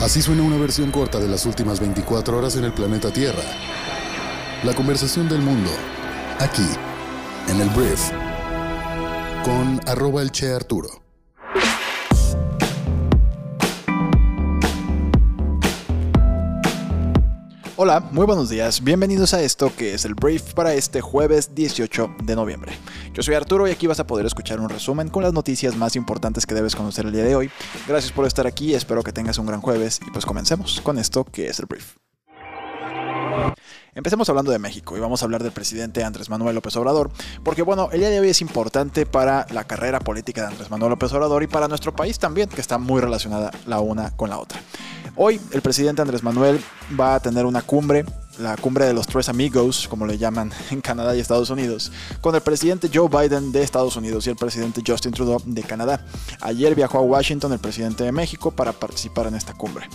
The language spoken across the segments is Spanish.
Así suena una versión corta de las últimas 24 horas en el planeta Tierra. La conversación del mundo, aquí, en el Brief, con arroba el Che Arturo. Hola, muy buenos días, bienvenidos a esto que es el brief para este jueves 18 de noviembre. Yo soy Arturo y aquí vas a poder escuchar un resumen con las noticias más importantes que debes conocer el día de hoy. Gracias por estar aquí, espero que tengas un gran jueves y pues comencemos con esto que es el brief. Empecemos hablando de México y vamos a hablar del presidente Andrés Manuel López Obrador, porque bueno, el día de hoy es importante para la carrera política de Andrés Manuel López Obrador y para nuestro país también, que está muy relacionada la una con la otra. Hoy el presidente Andrés Manuel va a tener una cumbre la cumbre de los tres amigos, como le llaman en Canadá y Estados Unidos, con el presidente Joe Biden de Estados Unidos y el presidente Justin Trudeau de Canadá. Ayer viajó a Washington el presidente de México para participar en esta cumbre.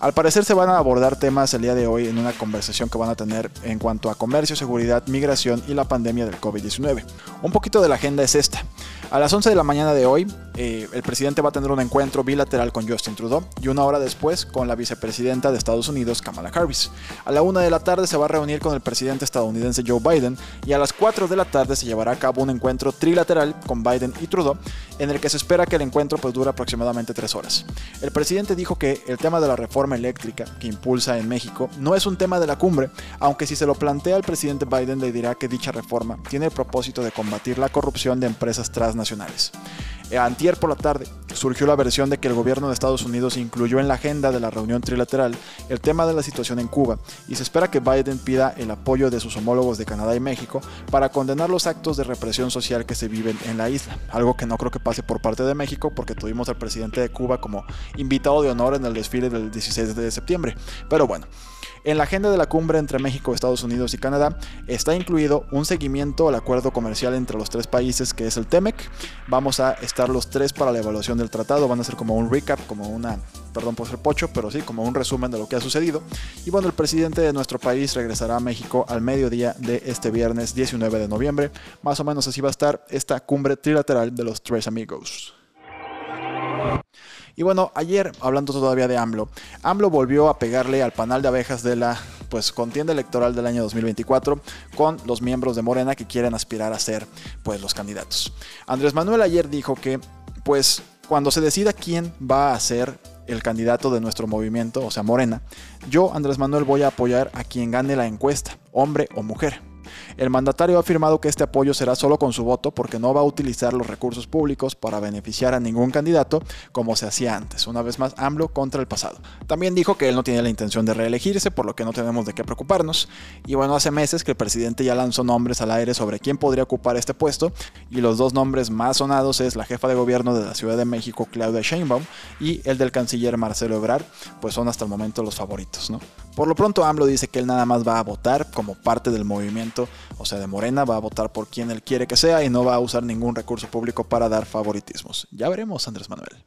Al parecer se van a abordar temas el día de hoy en una conversación que van a tener en cuanto a comercio, seguridad, migración y la pandemia del COVID-19. Un poquito de la agenda es esta. A las 11 de la mañana de hoy, eh, el presidente va a tener un encuentro bilateral con Justin Trudeau y una hora después con la vicepresidenta de Estados Unidos, Kamala Harris. A la 1 de la tarde se va a reunir con el presidente estadounidense Joe Biden y a las 4 de la tarde se llevará a cabo un encuentro trilateral con Biden y Trudeau en el que se espera que el encuentro pues, dure aproximadamente 3 horas. El presidente dijo que el tema de la reforma eléctrica que impulsa en México no es un tema de la cumbre, aunque si se lo plantea al presidente Biden le dirá que dicha reforma tiene el propósito de combatir la corrupción de empresas transnacionales nacionales. Antier por la tarde surgió la versión de que el gobierno de Estados Unidos incluyó en la agenda de la reunión trilateral el tema de la situación en Cuba y se espera que Biden pida el apoyo de sus homólogos de Canadá y México para condenar los actos de represión social que se viven en la isla, algo que no creo que pase por parte de México porque tuvimos al presidente de Cuba como invitado de honor en el desfile del 16 de septiembre. Pero bueno, en la agenda de la cumbre entre México, Estados Unidos y Canadá está incluido un seguimiento al acuerdo comercial entre los tres países que es el TEMEC. Vamos a estar los tres para la evaluación del tratado, van a ser como un recap, como una, perdón por ser pocho, pero sí, como un resumen de lo que ha sucedido. Y bueno, el presidente de nuestro país regresará a México al mediodía de este viernes 19 de noviembre. Más o menos así va a estar esta cumbre trilateral de los tres amigos. Y bueno, ayer, hablando todavía de AMLO, AMLO volvió a pegarle al panal de abejas de la pues contienda electoral del año 2024 con los miembros de Morena que quieren aspirar a ser pues los candidatos. Andrés Manuel ayer dijo que pues cuando se decida quién va a ser el candidato de nuestro movimiento, o sea, Morena, yo, Andrés Manuel, voy a apoyar a quien gane la encuesta, hombre o mujer. El mandatario ha afirmado que este apoyo será solo con su voto porque no va a utilizar los recursos públicos para beneficiar a ningún candidato como se hacía antes. Una vez más, AMLO contra el pasado. También dijo que él no tiene la intención de reelegirse, por lo que no tenemos de qué preocuparnos. Y bueno, hace meses que el presidente ya lanzó nombres al aire sobre quién podría ocupar este puesto y los dos nombres más sonados es la jefa de gobierno de la Ciudad de México, Claudia Sheinbaum, y el del canciller Marcelo Ebrard, pues son hasta el momento los favoritos, ¿no? Por lo pronto AMLO dice que él nada más va a votar como parte del movimiento, o sea, de Morena, va a votar por quien él quiere que sea y no va a usar ningún recurso público para dar favoritismos. Ya veremos, Andrés Manuel.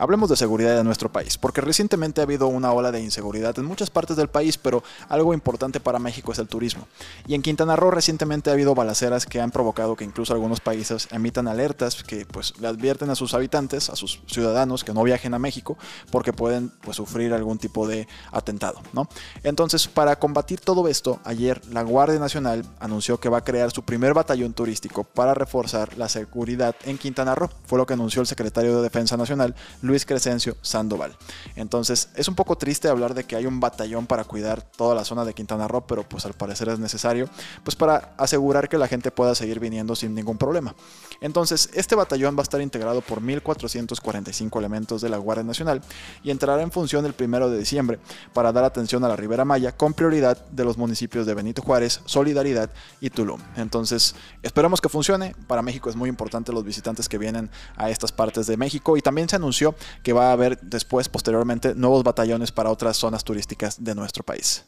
Hablemos de seguridad de nuestro país, porque recientemente ha habido una ola de inseguridad en muchas partes del país, pero algo importante para México es el turismo. Y en Quintana Roo recientemente ha habido balaceras que han provocado que incluso algunos países emitan alertas que pues le advierten a sus habitantes, a sus ciudadanos que no viajen a México porque pueden pues sufrir algún tipo de atentado, ¿no? Entonces, para combatir todo esto, ayer la Guardia Nacional anunció que va a crear su primer batallón turístico para reforzar la seguridad en Quintana Roo. Fue lo que anunció el secretario de Defensa Nacional, Luis Crescencio Sandoval. Entonces es un poco triste hablar de que hay un batallón para cuidar toda la zona de Quintana Roo, pero pues al parecer es necesario, pues para asegurar que la gente pueda seguir viniendo sin ningún problema. Entonces este batallón va a estar integrado por 1.445 elementos de la Guardia Nacional y entrará en función el primero de diciembre para dar atención a la Ribera Maya con prioridad de los municipios de Benito Juárez, Solidaridad y Tulum. Entonces esperamos que funcione. Para México es muy importante los visitantes que vienen a estas partes de México y también se anunció que va a haber después, posteriormente, nuevos batallones para otras zonas turísticas de nuestro país.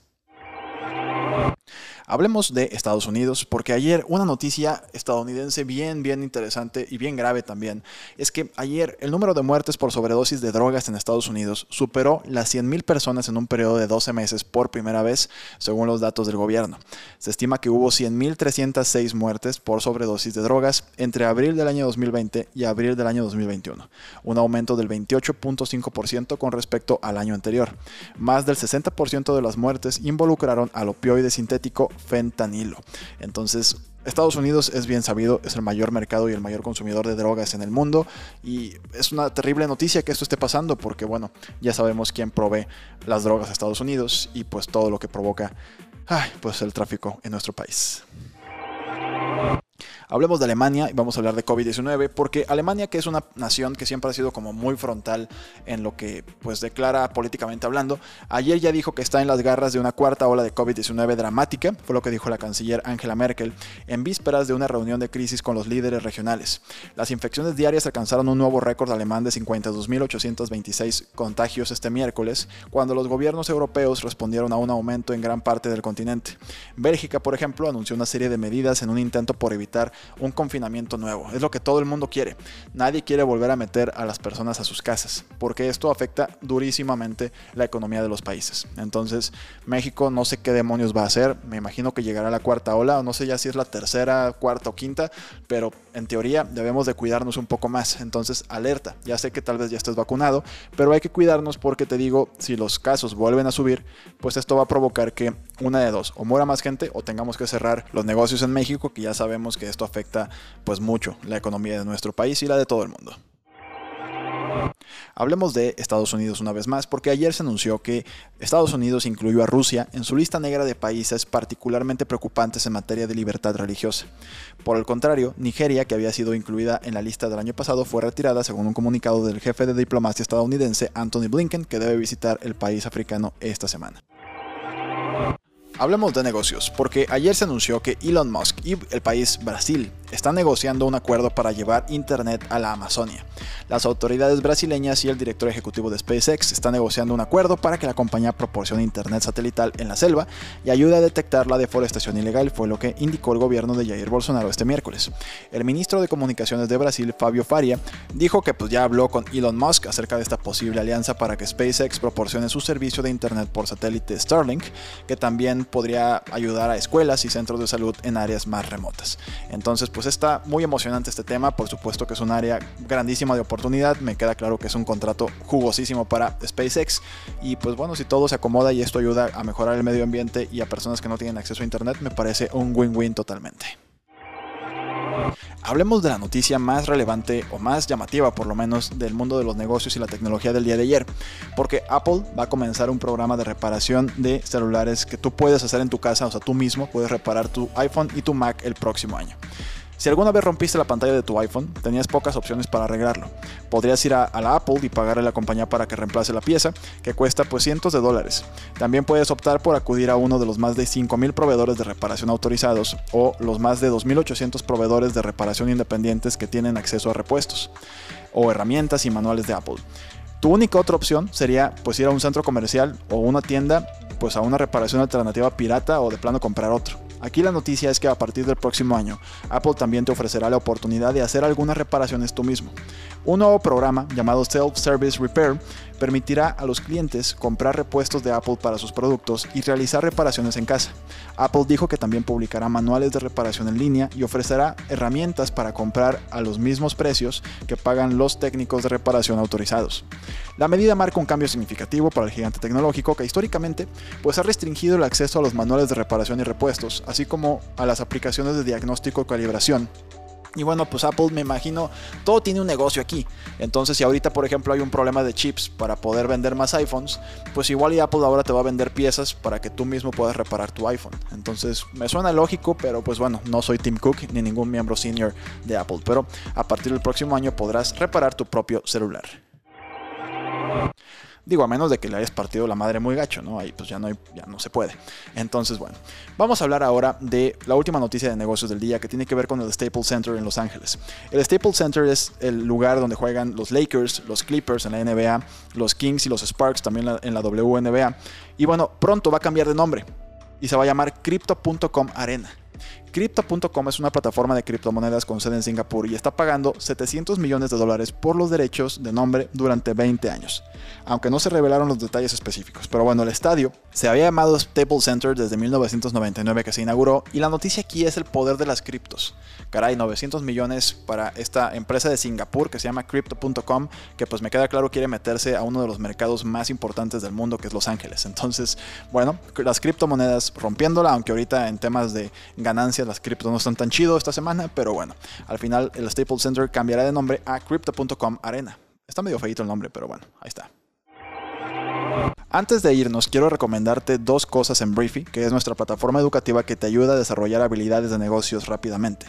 Hablemos de Estados Unidos, porque ayer una noticia estadounidense bien, bien interesante y bien grave también, es que ayer el número de muertes por sobredosis de drogas en Estados Unidos superó las 100.000 personas en un periodo de 12 meses por primera vez, según los datos del gobierno. Se estima que hubo 100.306 muertes por sobredosis de drogas entre abril del año 2020 y abril del año 2021, un aumento del 28.5% con respecto al año anterior. Más del 60% de las muertes involucraron al opioide sintético fentanilo. Entonces, Estados Unidos es bien sabido, es el mayor mercado y el mayor consumidor de drogas en el mundo y es una terrible noticia que esto esté pasando porque bueno, ya sabemos quién provee las drogas a Estados Unidos y pues todo lo que provoca pues el tráfico en nuestro país. Hablemos de Alemania y vamos a hablar de COVID-19 porque Alemania que es una nación que siempre ha sido como muy frontal en lo que pues declara políticamente hablando, ayer ya dijo que está en las garras de una cuarta ola de COVID-19 dramática, fue lo que dijo la canciller Angela Merkel en vísperas de una reunión de crisis con los líderes regionales. Las infecciones diarias alcanzaron un nuevo récord alemán de 52.826 contagios este miércoles, cuando los gobiernos europeos respondieron a un aumento en gran parte del continente. Bélgica, por ejemplo, anunció una serie de medidas en un intento por un confinamiento nuevo. Es lo que todo el mundo quiere. Nadie quiere volver a meter a las personas a sus casas, porque esto afecta durísimamente la economía de los países. Entonces, México no sé qué demonios va a hacer. Me imagino que llegará la cuarta ola, o no sé ya si es la tercera, cuarta o quinta, pero en teoría debemos de cuidarnos un poco más. Entonces, alerta. Ya sé que tal vez ya estés vacunado, pero hay que cuidarnos porque te digo, si los casos vuelven a subir, pues esto va a provocar que una de dos, o muera más gente o tengamos que cerrar los negocios en México, que ya sabemos que esto afecta pues mucho la economía de nuestro país y la de todo el mundo. Hablemos de Estados Unidos una vez más, porque ayer se anunció que Estados Unidos incluyó a Rusia en su lista negra de países particularmente preocupantes en materia de libertad religiosa. Por el contrario, Nigeria, que había sido incluida en la lista del año pasado, fue retirada según un comunicado del jefe de diplomacia estadounidense, Anthony Blinken, que debe visitar el país africano esta semana. Hablemos de negocios, porque ayer se anunció que Elon Musk y el país Brasil están negociando un acuerdo para llevar Internet a la Amazonia. Las autoridades brasileñas y el director ejecutivo de SpaceX están negociando un acuerdo para que la compañía proporcione Internet satelital en la selva y ayude a detectar la deforestación ilegal, fue lo que indicó el gobierno de Jair Bolsonaro este miércoles. El ministro de Comunicaciones de Brasil, Fabio Faria, dijo que pues ya habló con Elon Musk acerca de esta posible alianza para que SpaceX proporcione su servicio de Internet por satélite Starlink, que también podría ayudar a escuelas y centros de salud en áreas más remotas. Entonces, pues está muy emocionante este tema, por supuesto que es un área grandísima de oportunidad, me queda claro que es un contrato jugosísimo para SpaceX y pues bueno, si todo se acomoda y esto ayuda a mejorar el medio ambiente y a personas que no tienen acceso a Internet, me parece un win-win totalmente. Hablemos de la noticia más relevante o más llamativa por lo menos del mundo de los negocios y la tecnología del día de ayer, porque Apple va a comenzar un programa de reparación de celulares que tú puedes hacer en tu casa, o sea, tú mismo puedes reparar tu iPhone y tu Mac el próximo año. Si alguna vez rompiste la pantalla de tu iPhone, tenías pocas opciones para arreglarlo. Podrías ir a, la Apple y pagarle a la compañía para que reemplace la pieza, que cuesta pues cientos de dólares. También puedes optar por acudir a uno de los más de 5.000 proveedores de reparación autorizados o los más de 2.800 proveedores de reparación independientes que tienen acceso a repuestos o herramientas y manuales de Apple. Tu única otra opción sería pues ir a un centro comercial o una tienda pues a una reparación alternativa pirata o de plano comprar otro. Aquí la noticia es que a partir del próximo año, Apple también te ofrecerá la oportunidad de hacer algunas reparaciones tú mismo. Un nuevo programa llamado Self Service Repair permitirá a los clientes comprar repuestos de Apple para sus productos y realizar reparaciones en casa. Apple dijo que también publicará manuales de reparación en línea y ofrecerá herramientas para comprar a los mismos precios que pagan los técnicos de reparación autorizados. La medida marca un cambio significativo para el gigante tecnológico que históricamente pues ha restringido el acceso a los manuales de reparación y repuestos, así como a las aplicaciones de diagnóstico y calibración y bueno, pues Apple me imagino, todo tiene un negocio aquí. Entonces, si ahorita, por ejemplo, hay un problema de chips para poder vender más iPhones, pues igual y Apple ahora te va a vender piezas para que tú mismo puedas reparar tu iPhone. Entonces, me suena lógico, pero pues bueno, no soy Tim Cook ni ningún miembro senior de Apple. Pero a partir del próximo año podrás reparar tu propio celular. Digo, a menos de que le hayas partido la madre muy gacho, ¿no? Ahí pues ya no, ya no se puede. Entonces, bueno, vamos a hablar ahora de la última noticia de negocios del día que tiene que ver con el Staples Center en Los Ángeles. El Staples Center es el lugar donde juegan los Lakers, los Clippers en la NBA, los Kings y los Sparks también en la WNBA. Y bueno, pronto va a cambiar de nombre. y se va a llamar Crypto.com Arena. Crypto.com es una plataforma de criptomonedas con sede en Singapur y está pagando 700 millones de dólares por los derechos de nombre durante 20 años, aunque no se revelaron los detalles específicos. Pero bueno, el estadio se había llamado Staples Center desde 1999 que se inauguró y la noticia aquí es el poder de las criptos. Caray, 900 millones para esta empresa de Singapur que se llama Crypto.com, que pues me queda claro quiere meterse a uno de los mercados más importantes del mundo que es Los Ángeles. Entonces, bueno, las criptomonedas rompiéndola, aunque ahorita en temas de ganancias las criptos no están tan chido esta semana, pero bueno, al final el Staples Center cambiará de nombre a Crypto.com Arena. Está medio feito el nombre, pero bueno, ahí está. Antes de irnos, quiero recomendarte dos cosas en Briefy, que es nuestra plataforma educativa que te ayuda a desarrollar habilidades de negocios rápidamente.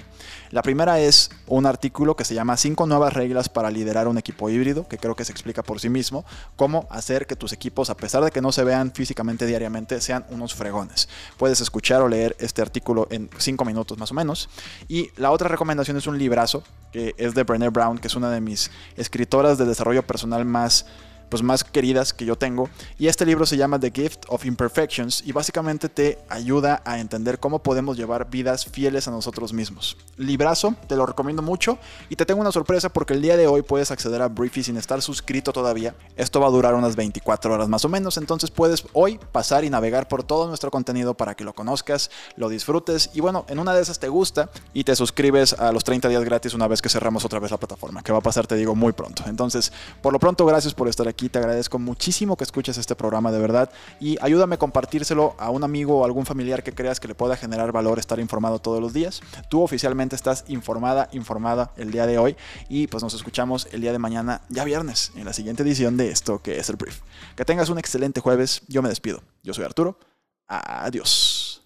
La primera es un artículo que se llama 5 nuevas reglas para liderar un equipo híbrido, que creo que se explica por sí mismo, cómo hacer que tus equipos, a pesar de que no se vean físicamente diariamente, sean unos fregones. Puedes escuchar o leer este artículo en 5 minutos más o menos. Y la otra recomendación es un librazo, que es de Brené Brown, que es una de mis escritoras de desarrollo personal más pues, más queridas que yo tengo. Y este libro se llama The Gift of Imperfections y básicamente te ayuda a entender cómo podemos llevar vidas fieles a nosotros mismos. Librazo, te lo recomiendo mucho y te tengo una sorpresa porque el día de hoy puedes acceder a Briefy sin estar suscrito todavía. Esto va a durar unas 24 horas más o menos, entonces puedes hoy pasar y navegar por todo nuestro contenido para que lo conozcas, lo disfrutes y bueno, en una de esas te gusta y te suscribes a los 30 días gratis una vez que cerramos otra vez la plataforma, que va a pasar te digo muy pronto. Entonces, por lo pronto, gracias por estar aquí te agradezco muchísimo que escuches este programa de verdad y ayúdame a compartírselo a un amigo o algún familiar que creas que le pueda generar valor estar informado todos los días. Tú oficialmente estás informada, informada el día de hoy y pues nos escuchamos el día de mañana, ya viernes, en la siguiente edición de esto que es el brief. Que tengas un excelente jueves, yo me despido. Yo soy Arturo. Adiós.